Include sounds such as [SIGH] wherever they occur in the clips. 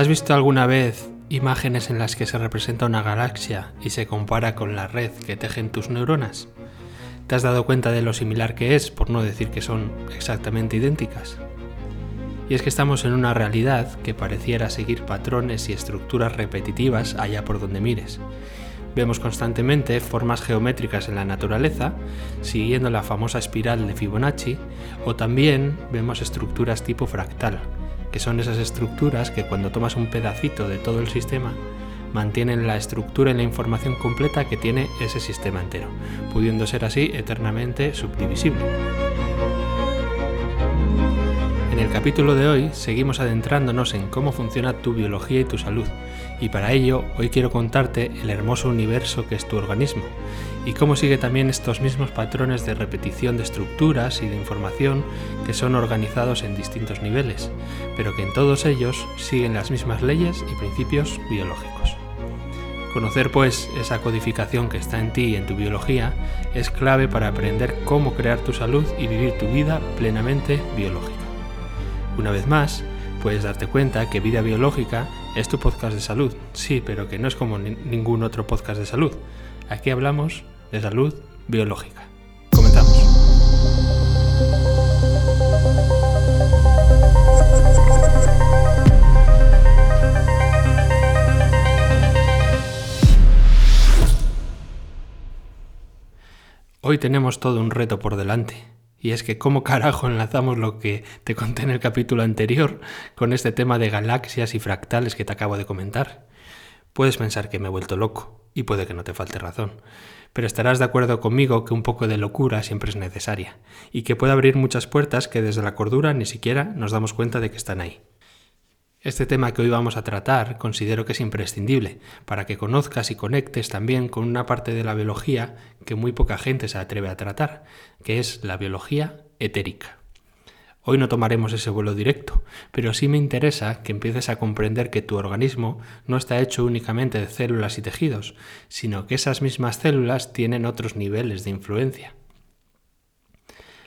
¿Has visto alguna vez imágenes en las que se representa una galaxia y se compara con la red que tejen tus neuronas? ¿Te has dado cuenta de lo similar que es, por no decir que son exactamente idénticas? Y es que estamos en una realidad que pareciera seguir patrones y estructuras repetitivas allá por donde mires. Vemos constantemente formas geométricas en la naturaleza, siguiendo la famosa espiral de Fibonacci, o también vemos estructuras tipo fractal, que son esas estructuras que cuando tomas un pedacito de todo el sistema, mantienen la estructura y la información completa que tiene ese sistema entero, pudiendo ser así eternamente subdivisible. En el capítulo de hoy seguimos adentrándonos en cómo funciona tu biología y tu salud, y para ello hoy quiero contarte el hermoso universo que es tu organismo, y cómo sigue también estos mismos patrones de repetición de estructuras y de información que son organizados en distintos niveles, pero que en todos ellos siguen las mismas leyes y principios biológicos. Conocer pues esa codificación que está en ti y en tu biología es clave para aprender cómo crear tu salud y vivir tu vida plenamente biológica. Una vez más, puedes darte cuenta que Vida Biológica es tu podcast de salud, sí, pero que no es como ningún otro podcast de salud. Aquí hablamos de salud biológica. Comenzamos. Hoy tenemos todo un reto por delante. Y es que cómo carajo enlazamos lo que te conté en el capítulo anterior con este tema de galaxias y fractales que te acabo de comentar. Puedes pensar que me he vuelto loco, y puede que no te falte razón, pero estarás de acuerdo conmigo que un poco de locura siempre es necesaria, y que puede abrir muchas puertas que desde la cordura ni siquiera nos damos cuenta de que están ahí. Este tema que hoy vamos a tratar considero que es imprescindible para que conozcas y conectes también con una parte de la biología que muy poca gente se atreve a tratar, que es la biología etérica. Hoy no tomaremos ese vuelo directo, pero sí me interesa que empieces a comprender que tu organismo no está hecho únicamente de células y tejidos, sino que esas mismas células tienen otros niveles de influencia.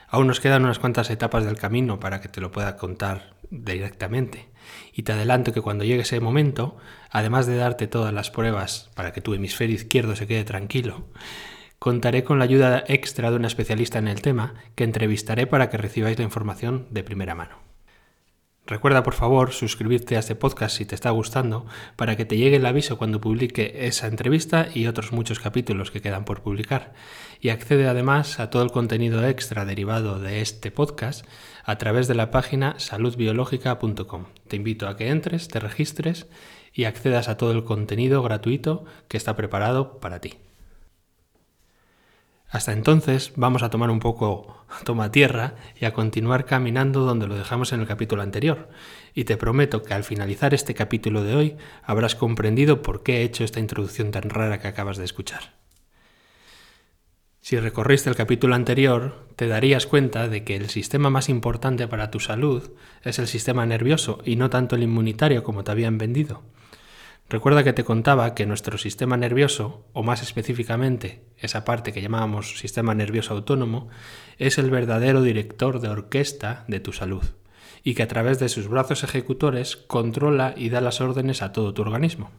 Aún nos quedan unas cuantas etapas del camino para que te lo pueda contar directamente. Y te adelanto que cuando llegue ese momento, además de darte todas las pruebas para que tu hemisferio izquierdo se quede tranquilo, contaré con la ayuda extra de una especialista en el tema que entrevistaré para que recibáis la información de primera mano. Recuerda por favor suscribirte a este podcast si te está gustando para que te llegue el aviso cuando publique esa entrevista y otros muchos capítulos que quedan por publicar. Y accede además a todo el contenido extra derivado de este podcast a través de la página saludbiológica.com. Te invito a que entres, te registres y accedas a todo el contenido gratuito que está preparado para ti. Hasta entonces vamos a tomar un poco toma tierra y a continuar caminando donde lo dejamos en el capítulo anterior. Y te prometo que al finalizar este capítulo de hoy habrás comprendido por qué he hecho esta introducción tan rara que acabas de escuchar. Si recorriste el capítulo anterior, te darías cuenta de que el sistema más importante para tu salud es el sistema nervioso y no tanto el inmunitario como te habían vendido. Recuerda que te contaba que nuestro sistema nervioso, o más específicamente esa parte que llamábamos sistema nervioso autónomo, es el verdadero director de orquesta de tu salud y que a través de sus brazos ejecutores controla y da las órdenes a todo tu organismo.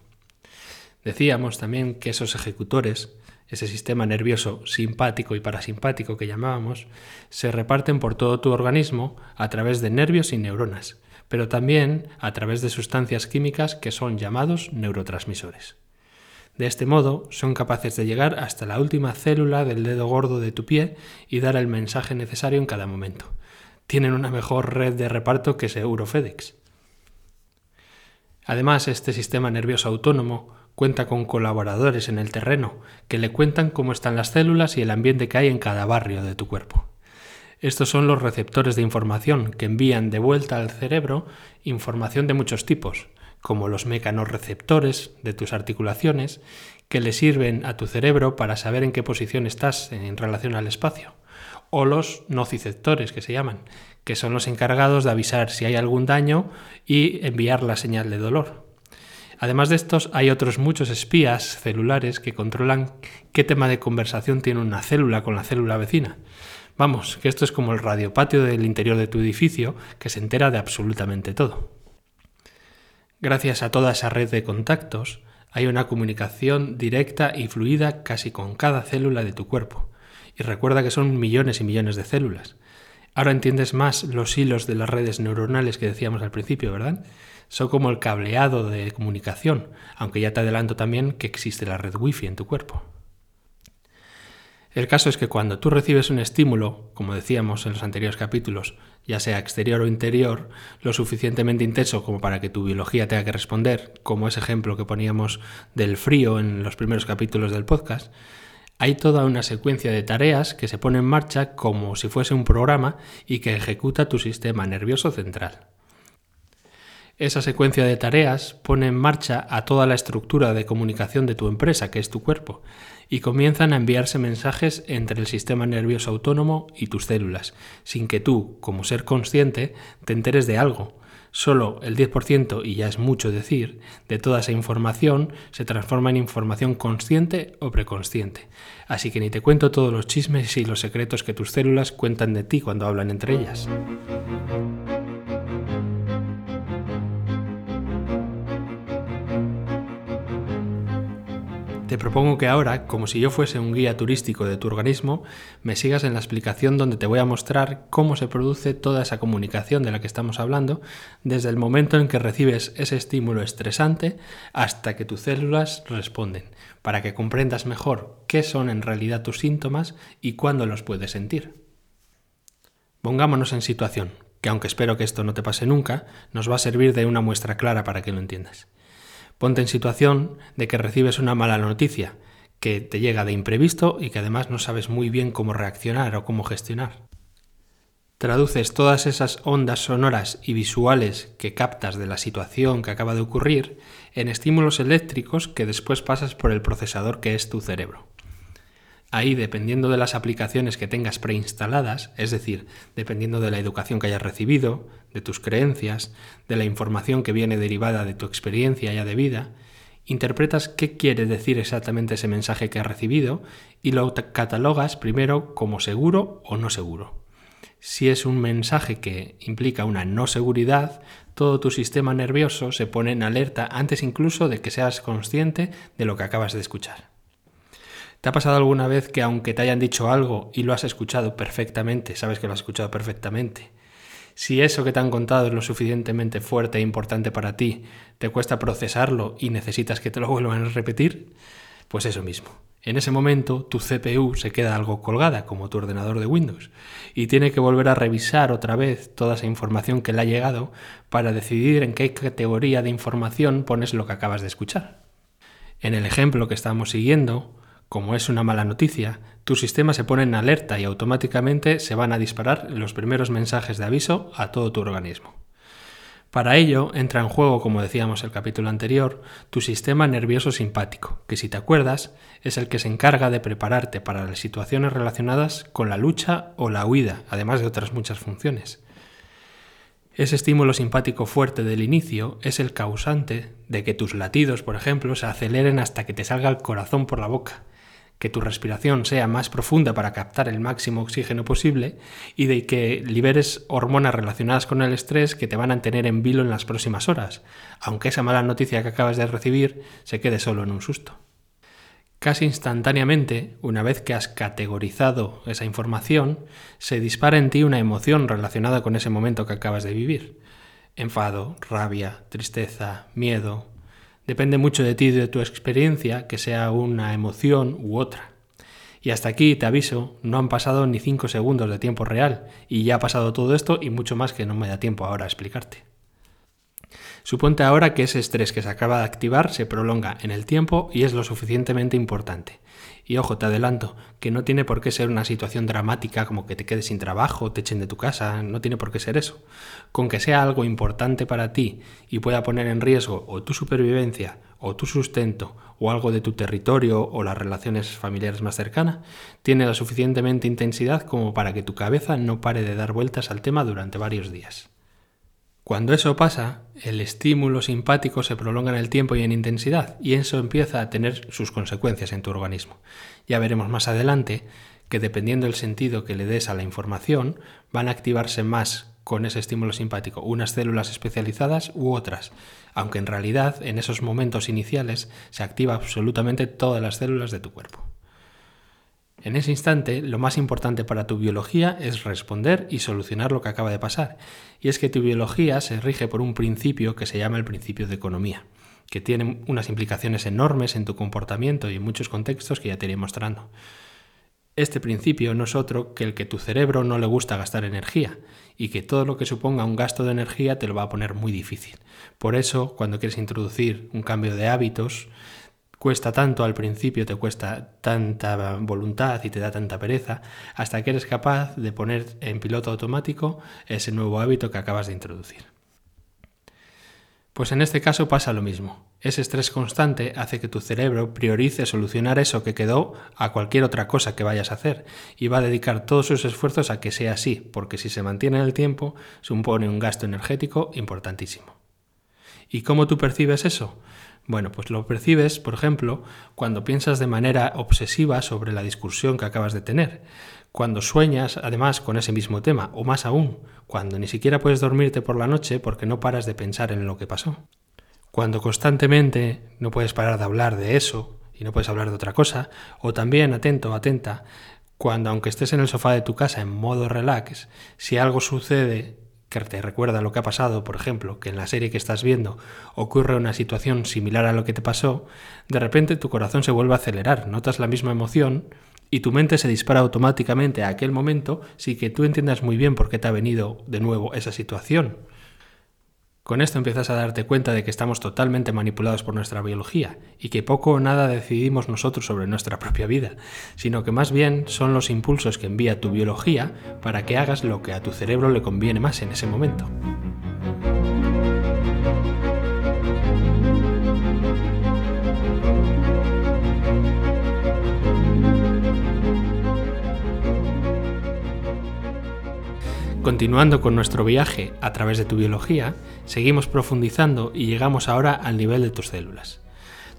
Decíamos también que esos ejecutores, ese sistema nervioso simpático y parasimpático que llamábamos, se reparten por todo tu organismo a través de nervios y neuronas, pero también a través de sustancias químicas que son llamados neurotransmisores. De este modo, son capaces de llegar hasta la última célula del dedo gordo de tu pie y dar el mensaje necesario en cada momento. Tienen una mejor red de reparto que seguro FedEx. Además, este sistema nervioso autónomo cuenta con colaboradores en el terreno que le cuentan cómo están las células y el ambiente que hay en cada barrio de tu cuerpo. Estos son los receptores de información que envían de vuelta al cerebro información de muchos tipos, como los mecanorreceptores de tus articulaciones, que le sirven a tu cerebro para saber en qué posición estás en relación al espacio, o los nociceptores que se llaman, que son los encargados de avisar si hay algún daño y enviar la señal de dolor. Además de estos, hay otros muchos espías celulares que controlan qué tema de conversación tiene una célula con la célula vecina. Vamos, que esto es como el radiopatio del interior de tu edificio que se entera de absolutamente todo. Gracias a toda esa red de contactos, hay una comunicación directa y fluida casi con cada célula de tu cuerpo. Y recuerda que son millones y millones de células. Ahora entiendes más los hilos de las redes neuronales que decíamos al principio, ¿verdad? Son como el cableado de comunicación, aunque ya te adelanto también que existe la red Wi-Fi en tu cuerpo. El caso es que cuando tú recibes un estímulo, como decíamos en los anteriores capítulos, ya sea exterior o interior, lo suficientemente intenso como para que tu biología tenga que responder, como ese ejemplo que poníamos del frío en los primeros capítulos del podcast, hay toda una secuencia de tareas que se pone en marcha como si fuese un programa y que ejecuta tu sistema nervioso central. Esa secuencia de tareas pone en marcha a toda la estructura de comunicación de tu empresa, que es tu cuerpo, y comienzan a enviarse mensajes entre el sistema nervioso autónomo y tus células, sin que tú, como ser consciente, te enteres de algo. Solo el 10%, y ya es mucho decir, de toda esa información se transforma en información consciente o preconsciente. Así que ni te cuento todos los chismes y los secretos que tus células cuentan de ti cuando hablan entre ellas. Te propongo que ahora, como si yo fuese un guía turístico de tu organismo, me sigas en la explicación donde te voy a mostrar cómo se produce toda esa comunicación de la que estamos hablando, desde el momento en que recibes ese estímulo estresante hasta que tus células responden, para que comprendas mejor qué son en realidad tus síntomas y cuándo los puedes sentir. Pongámonos en situación, que aunque espero que esto no te pase nunca, nos va a servir de una muestra clara para que lo entiendas. Ponte en situación de que recibes una mala noticia, que te llega de imprevisto y que además no sabes muy bien cómo reaccionar o cómo gestionar. Traduces todas esas ondas sonoras y visuales que captas de la situación que acaba de ocurrir en estímulos eléctricos que después pasas por el procesador que es tu cerebro. Ahí, dependiendo de las aplicaciones que tengas preinstaladas, es decir, dependiendo de la educación que hayas recibido, de tus creencias, de la información que viene derivada de tu experiencia ya de vida, interpretas qué quiere decir exactamente ese mensaje que has recibido y lo catalogas primero como seguro o no seguro. Si es un mensaje que implica una no seguridad, todo tu sistema nervioso se pone en alerta antes incluso de que seas consciente de lo que acabas de escuchar. ¿Te ha pasado alguna vez que aunque te hayan dicho algo y lo has escuchado perfectamente, sabes que lo has escuchado perfectamente, si eso que te han contado es lo suficientemente fuerte e importante para ti, te cuesta procesarlo y necesitas que te lo [LAUGHS] vuelvan a repetir, pues eso mismo. En ese momento tu CPU se queda algo colgada, como tu ordenador de Windows, y tiene que volver a revisar otra vez toda esa información que le ha llegado para decidir en qué categoría de información pones lo que acabas de escuchar. En el ejemplo que estamos siguiendo, como es una mala noticia, tu sistema se pone en alerta y automáticamente se van a disparar los primeros mensajes de aviso a todo tu organismo. Para ello entra en juego, como decíamos el capítulo anterior, tu sistema nervioso simpático, que si te acuerdas es el que se encarga de prepararte para las situaciones relacionadas con la lucha o la huida, además de otras muchas funciones. Ese estímulo simpático fuerte del inicio es el causante de que tus latidos, por ejemplo, se aceleren hasta que te salga el corazón por la boca que tu respiración sea más profunda para captar el máximo oxígeno posible y de que liberes hormonas relacionadas con el estrés que te van a tener en vilo en las próximas horas, aunque esa mala noticia que acabas de recibir se quede solo en un susto. Casi instantáneamente, una vez que has categorizado esa información, se dispara en ti una emoción relacionada con ese momento que acabas de vivir. Enfado, rabia, tristeza, miedo, Depende mucho de ti y de tu experiencia que sea una emoción u otra. Y hasta aquí te aviso, no han pasado ni 5 segundos de tiempo real y ya ha pasado todo esto y mucho más que no me da tiempo ahora a explicarte. Suponte ahora que ese estrés que se acaba de activar se prolonga en el tiempo y es lo suficientemente importante. Y ojo, te adelanto, que no tiene por qué ser una situación dramática como que te quedes sin trabajo, te echen de tu casa, no tiene por qué ser eso. Con que sea algo importante para ti y pueda poner en riesgo o tu supervivencia, o tu sustento, o algo de tu territorio o las relaciones familiares más cercanas, tiene la suficientemente intensidad como para que tu cabeza no pare de dar vueltas al tema durante varios días. Cuando eso pasa, el estímulo simpático se prolonga en el tiempo y en intensidad, y eso empieza a tener sus consecuencias en tu organismo. Ya veremos más adelante que dependiendo del sentido que le des a la información, van a activarse más con ese estímulo simpático, unas células especializadas u otras, aunque en realidad en esos momentos iniciales se activa absolutamente todas las células de tu cuerpo. En ese instante, lo más importante para tu biología es responder y solucionar lo que acaba de pasar. Y es que tu biología se rige por un principio que se llama el principio de economía, que tiene unas implicaciones enormes en tu comportamiento y en muchos contextos que ya te iré mostrando. Este principio no es otro que el que tu cerebro no le gusta gastar energía y que todo lo que suponga un gasto de energía te lo va a poner muy difícil. Por eso, cuando quieres introducir un cambio de hábitos, cuesta tanto al principio, te cuesta tanta voluntad y te da tanta pereza, hasta que eres capaz de poner en piloto automático ese nuevo hábito que acabas de introducir. Pues en este caso pasa lo mismo. Ese estrés constante hace que tu cerebro priorice solucionar eso que quedó a cualquier otra cosa que vayas a hacer y va a dedicar todos sus esfuerzos a que sea así, porque si se mantiene en el tiempo supone un gasto energético importantísimo. ¿Y cómo tú percibes eso? Bueno, pues lo percibes, por ejemplo, cuando piensas de manera obsesiva sobre la discusión que acabas de tener, cuando sueñas además con ese mismo tema, o más aún, cuando ni siquiera puedes dormirte por la noche porque no paras de pensar en lo que pasó. Cuando constantemente no puedes parar de hablar de eso y no puedes hablar de otra cosa, o también, atento, atenta, cuando aunque estés en el sofá de tu casa en modo relax, si algo sucede que te recuerda lo que ha pasado, por ejemplo, que en la serie que estás viendo ocurre una situación similar a lo que te pasó, de repente tu corazón se vuelve a acelerar, notas la misma emoción y tu mente se dispara automáticamente a aquel momento sin que tú entiendas muy bien por qué te ha venido de nuevo esa situación. Con esto empiezas a darte cuenta de que estamos totalmente manipulados por nuestra biología y que poco o nada decidimos nosotros sobre nuestra propia vida, sino que más bien son los impulsos que envía tu biología para que hagas lo que a tu cerebro le conviene más en ese momento. Continuando con nuestro viaje a través de tu biología, seguimos profundizando y llegamos ahora al nivel de tus células.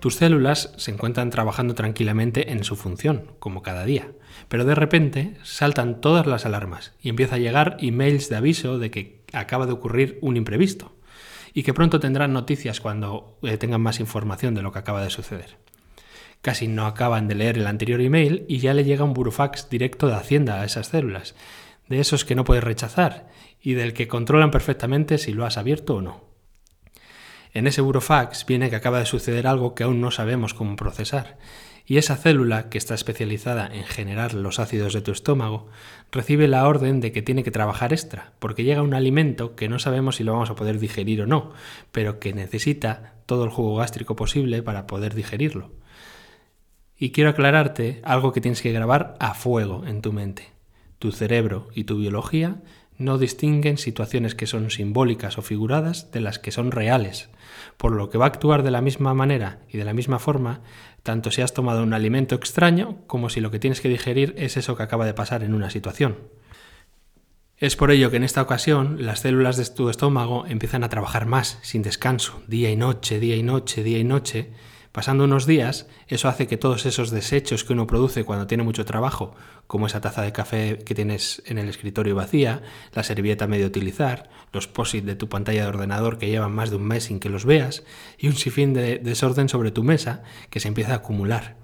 Tus células se encuentran trabajando tranquilamente en su función, como cada día, pero de repente saltan todas las alarmas y empieza a llegar emails de aviso de que acaba de ocurrir un imprevisto y que pronto tendrán noticias cuando eh, tengan más información de lo que acaba de suceder. Casi no acaban de leer el anterior email y ya le llega un burofax directo de Hacienda a esas células de esos que no puedes rechazar y del que controlan perfectamente si lo has abierto o no. En ese burofax viene que acaba de suceder algo que aún no sabemos cómo procesar, y esa célula, que está especializada en generar los ácidos de tu estómago, recibe la orden de que tiene que trabajar extra, porque llega un alimento que no sabemos si lo vamos a poder digerir o no, pero que necesita todo el jugo gástrico posible para poder digerirlo. Y quiero aclararte algo que tienes que grabar a fuego en tu mente. Tu cerebro y tu biología no distinguen situaciones que son simbólicas o figuradas de las que son reales, por lo que va a actuar de la misma manera y de la misma forma, tanto si has tomado un alimento extraño como si lo que tienes que digerir es eso que acaba de pasar en una situación. Es por ello que en esta ocasión las células de tu estómago empiezan a trabajar más, sin descanso, día y noche, día y noche, día y noche, Pasando unos días, eso hace que todos esos desechos que uno produce cuando tiene mucho trabajo, como esa taza de café que tienes en el escritorio vacía, la servilleta medio utilizar, los posit de tu pantalla de ordenador que llevan más de un mes sin que los veas, y un sinfín de desorden sobre tu mesa que se empieza a acumular.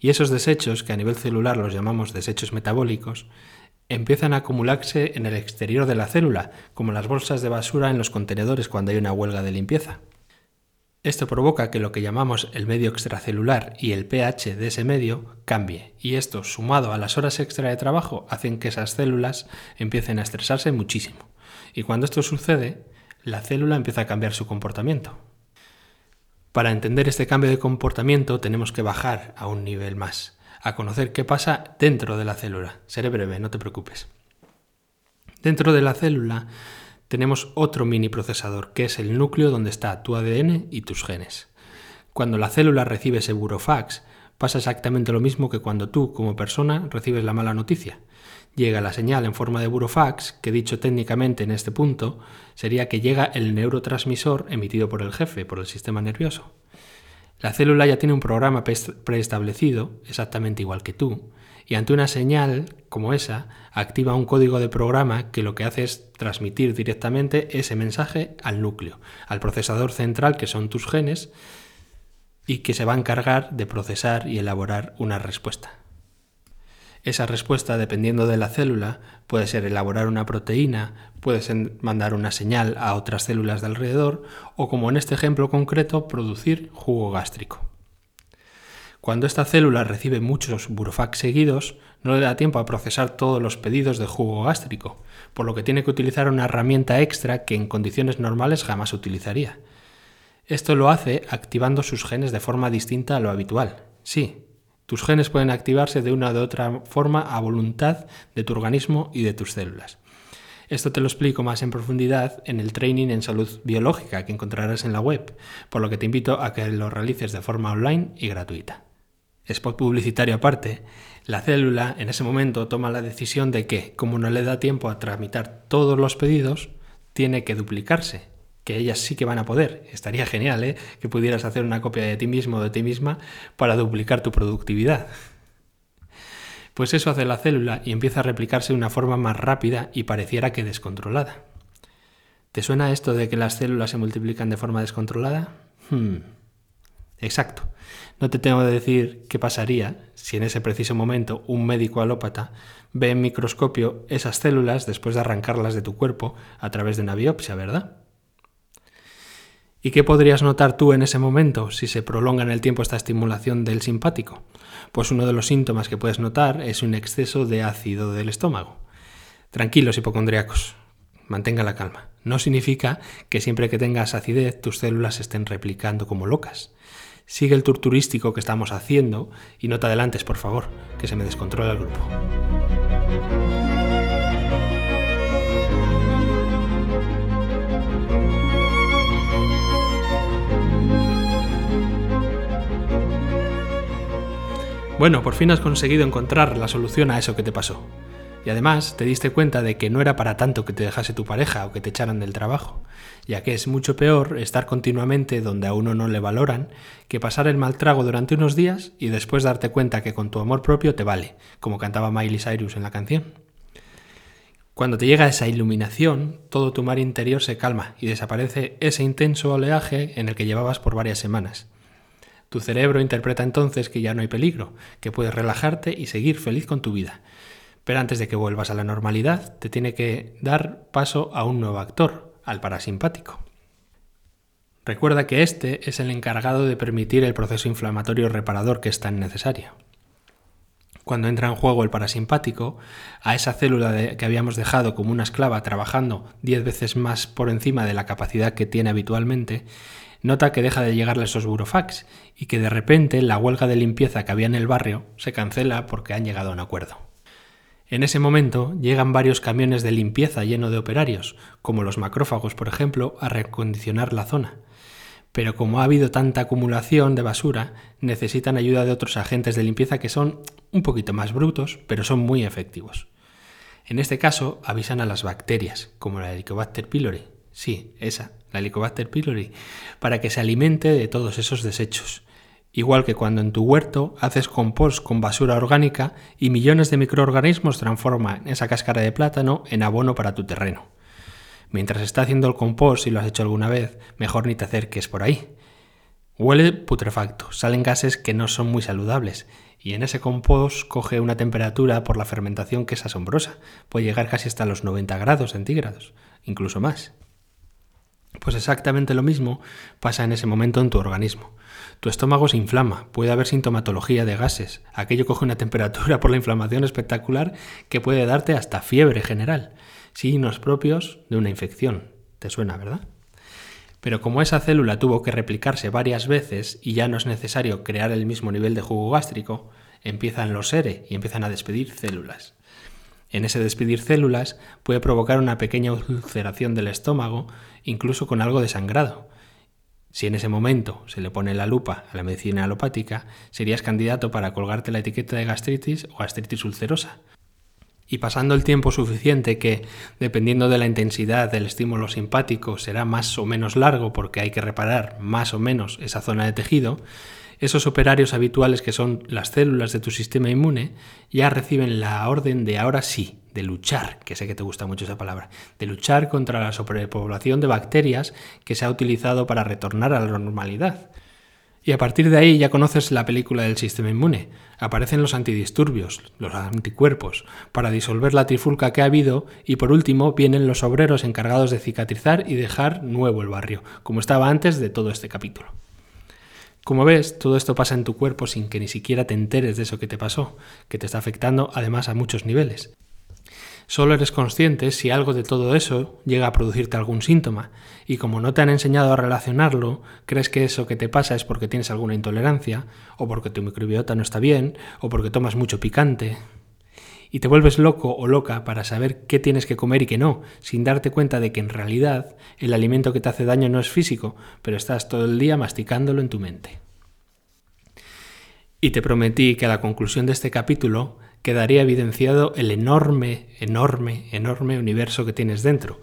Y esos desechos, que a nivel celular los llamamos desechos metabólicos, empiezan a acumularse en el exterior de la célula, como las bolsas de basura en los contenedores cuando hay una huelga de limpieza. Esto provoca que lo que llamamos el medio extracelular y el pH de ese medio cambie, y esto, sumado a las horas extra de trabajo, hacen que esas células empiecen a estresarse muchísimo. Y cuando esto sucede, la célula empieza a cambiar su comportamiento. Para entender este cambio de comportamiento tenemos que bajar a un nivel más, a conocer qué pasa dentro de la célula. Seré breve, no te preocupes. Dentro de la célula tenemos otro mini procesador, que es el núcleo donde está tu ADN y tus genes. Cuando la célula recibe ese burofax, pasa exactamente lo mismo que cuando tú, como persona, recibes la mala noticia. Llega la señal en forma de burofax, que dicho técnicamente en este punto, sería que llega el neurotransmisor emitido por el jefe, por el sistema nervioso. La célula ya tiene un programa preestablecido, exactamente igual que tú, y ante una señal como esa, activa un código de programa que lo que hace es transmitir directamente ese mensaje al núcleo, al procesador central que son tus genes, y que se va a encargar de procesar y elaborar una respuesta. Esa respuesta, dependiendo de la célula, puede ser elaborar una proteína, puede ser mandar una señal a otras células de alrededor o, como en este ejemplo concreto, producir jugo gástrico. Cuando esta célula recibe muchos burofax seguidos, no le da tiempo a procesar todos los pedidos de jugo gástrico, por lo que tiene que utilizar una herramienta extra que en condiciones normales jamás utilizaría. Esto lo hace activando sus genes de forma distinta a lo habitual. Sí, tus genes pueden activarse de una u otra forma a voluntad de tu organismo y de tus células. Esto te lo explico más en profundidad en el training en salud biológica que encontrarás en la web, por lo que te invito a que lo realices de forma online y gratuita spot publicitario aparte, la célula en ese momento toma la decisión de que, como no le da tiempo a tramitar todos los pedidos, tiene que duplicarse, que ellas sí que van a poder. Estaría genial ¿eh? que pudieras hacer una copia de ti mismo o de ti misma para duplicar tu productividad. Pues eso hace la célula y empieza a replicarse de una forma más rápida y pareciera que descontrolada. ¿Te suena esto de que las células se multiplican de forma descontrolada? Hmm. Exacto. No te tengo que decir qué pasaría si en ese preciso momento un médico alópata ve en microscopio esas células después de arrancarlas de tu cuerpo a través de una biopsia, ¿verdad? ¿Y qué podrías notar tú en ese momento si se prolonga en el tiempo esta estimulación del simpático? Pues uno de los síntomas que puedes notar es un exceso de ácido del estómago. Tranquilos hipocondriacos, mantenga la calma. No significa que siempre que tengas acidez tus células estén replicando como locas sigue el tour turístico que estamos haciendo y no te adelantes, por favor, que se me descontrola el grupo. Bueno, por fin has conseguido encontrar la solución a eso que te pasó. Y además te diste cuenta de que no era para tanto que te dejase tu pareja o que te echaran del trabajo, ya que es mucho peor estar continuamente donde a uno no le valoran que pasar el mal trago durante unos días y después darte cuenta que con tu amor propio te vale, como cantaba Miley Cyrus en la canción. Cuando te llega esa iluminación, todo tu mar interior se calma y desaparece ese intenso oleaje en el que llevabas por varias semanas. Tu cerebro interpreta entonces que ya no hay peligro, que puedes relajarte y seguir feliz con tu vida, pero antes de que vuelvas a la normalidad, te tiene que dar paso a un nuevo actor, al parasimpático. Recuerda que este es el encargado de permitir el proceso inflamatorio reparador que es tan necesario. Cuando entra en juego el parasimpático, a esa célula que habíamos dejado como una esclava trabajando 10 veces más por encima de la capacidad que tiene habitualmente, nota que deja de llegarle esos burofax y que de repente la huelga de limpieza que había en el barrio se cancela porque han llegado a un acuerdo. En ese momento llegan varios camiones de limpieza lleno de operarios, como los macrófagos, por ejemplo, a recondicionar la zona. Pero como ha habido tanta acumulación de basura, necesitan ayuda de otros agentes de limpieza que son un poquito más brutos, pero son muy efectivos. En este caso, avisan a las bacterias, como la Helicobacter pylori. Sí, esa, la Helicobacter pylori, para que se alimente de todos esos desechos Igual que cuando en tu huerto haces compost con basura orgánica y millones de microorganismos transforman esa cáscara de plátano en abono para tu terreno. Mientras está haciendo el compost, si lo has hecho alguna vez, mejor ni te acerques por ahí. Huele putrefacto, salen gases que no son muy saludables, y en ese compost coge una temperatura por la fermentación que es asombrosa, puede llegar casi hasta los 90 grados centígrados, incluso más. Pues exactamente lo mismo pasa en ese momento en tu organismo. Tu estómago se inflama, puede haber sintomatología de gases, aquello coge una temperatura por la inflamación espectacular que puede darte hasta fiebre general, signos propios de una infección. ¿Te suena, verdad? Pero como esa célula tuvo que replicarse varias veces y ya no es necesario crear el mismo nivel de jugo gástrico, empiezan los SERE y empiezan a despedir células. En ese despedir células puede provocar una pequeña ulceración del estómago, incluso con algo de sangrado. Si en ese momento se le pone la lupa a la medicina alopática, serías candidato para colgarte la etiqueta de gastritis o gastritis ulcerosa. y pasando el tiempo suficiente que, dependiendo de la intensidad del estímulo simpático, será más o menos largo porque hay que reparar más o menos esa zona de tejido, esos operarios habituales que son las células de tu sistema inmune ya reciben la orden de ahora sí, de luchar, que sé que te gusta mucho esa palabra, de luchar contra la sobrepoblación de bacterias que se ha utilizado para retornar a la normalidad. Y a partir de ahí ya conoces la película del sistema inmune. Aparecen los antidisturbios, los anticuerpos, para disolver la trifulca que ha habido y por último vienen los obreros encargados de cicatrizar y dejar nuevo el barrio, como estaba antes de todo este capítulo. Como ves, todo esto pasa en tu cuerpo sin que ni siquiera te enteres de eso que te pasó, que te está afectando además a muchos niveles. Solo eres consciente si algo de todo eso llega a producirte algún síntoma, y como no te han enseñado a relacionarlo, crees que eso que te pasa es porque tienes alguna intolerancia, o porque tu microbiota no está bien, o porque tomas mucho picante. Y te vuelves loco o loca para saber qué tienes que comer y qué no, sin darte cuenta de que en realidad el alimento que te hace daño no es físico, pero estás todo el día masticándolo en tu mente. Y te prometí que a la conclusión de este capítulo quedaría evidenciado el enorme, enorme, enorme universo que tienes dentro.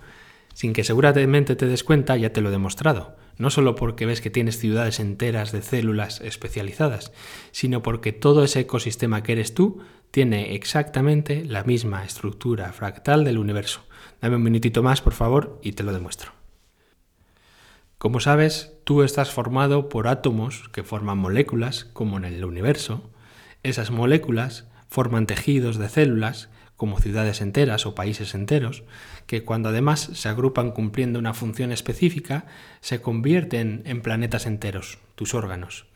Sin que seguramente te des cuenta, ya te lo he demostrado. No solo porque ves que tienes ciudades enteras de células especializadas, sino porque todo ese ecosistema que eres tú tiene exactamente la misma estructura fractal del universo. Dame un minutito más, por favor, y te lo demuestro. Como sabes, tú estás formado por átomos que forman moléculas, como en el universo. Esas moléculas forman tejidos de células, como ciudades enteras o países enteros, que cuando además se agrupan cumpliendo una función específica, se convierten en planetas enteros, tus órganos.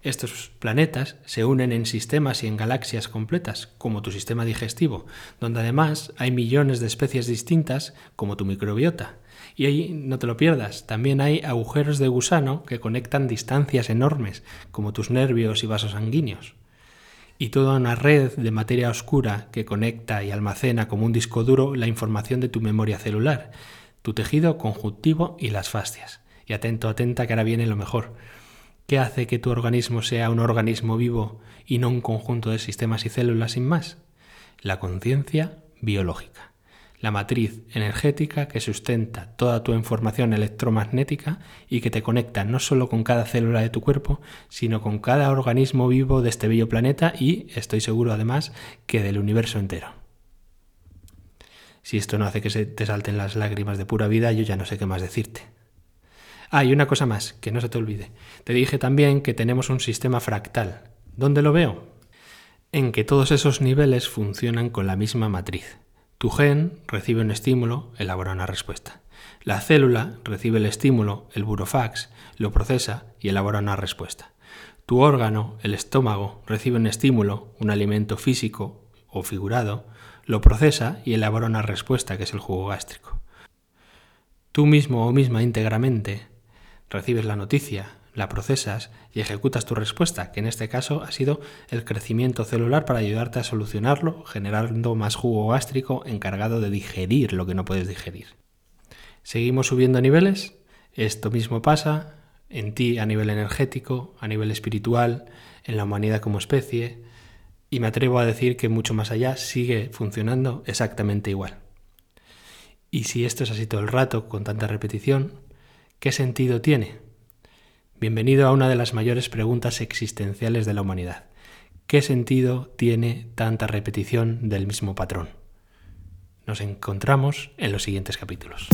Estos planetas se unen en sistemas y en galaxias completas, como tu sistema digestivo, donde además hay millones de especies distintas, como tu microbiota. Y ahí no te lo pierdas, también hay agujeros de gusano que conectan distancias enormes, como tus nervios y vasos sanguíneos y toda una red de materia oscura que conecta y almacena como un disco duro la información de tu memoria celular, tu tejido conjuntivo y las fascias. Y atento, atenta, que ahora viene lo mejor. ¿Qué hace que tu organismo sea un organismo vivo y no un conjunto de sistemas y células sin más? La conciencia biológica la matriz energética que sustenta toda tu información electromagnética y que te conecta no solo con cada célula de tu cuerpo, sino con cada organismo vivo de este bello planeta y, estoy seguro además, que del universo entero. Si esto no hace que se te salten las lágrimas de pura vida, yo ya no sé qué más decirte. Ah, y una cosa más, que no se te olvide. Te dije también que tenemos un sistema fractal. ¿Dónde lo veo? En que todos esos niveles funcionan con la misma matriz. Tu gen recibe un estímulo, elabora una respuesta. La célula recibe el estímulo, el burofax, lo procesa y elabora una respuesta. Tu órgano, el estómago, recibe un estímulo, un alimento físico o figurado, lo procesa y elabora una respuesta que es el jugo gástrico. Tú mismo o misma íntegramente recibes la noticia, la procesas y ejecutas tu respuesta, que en este caso ha sido el crecimiento celular para ayudarte a solucionarlo, generando más jugo gástrico encargado de digerir lo que no puedes digerir. Seguimos subiendo niveles. Esto mismo pasa en ti a nivel energético, a nivel espiritual, en la humanidad como especie, y me atrevo a decir que mucho más allá sigue funcionando exactamente igual. Y si esto es así todo el rato, con tanta repetición, ¿qué sentido tiene? Bienvenido a una de las mayores preguntas existenciales de la humanidad. ¿Qué sentido tiene tanta repetición del mismo patrón? Nos encontramos en los siguientes capítulos.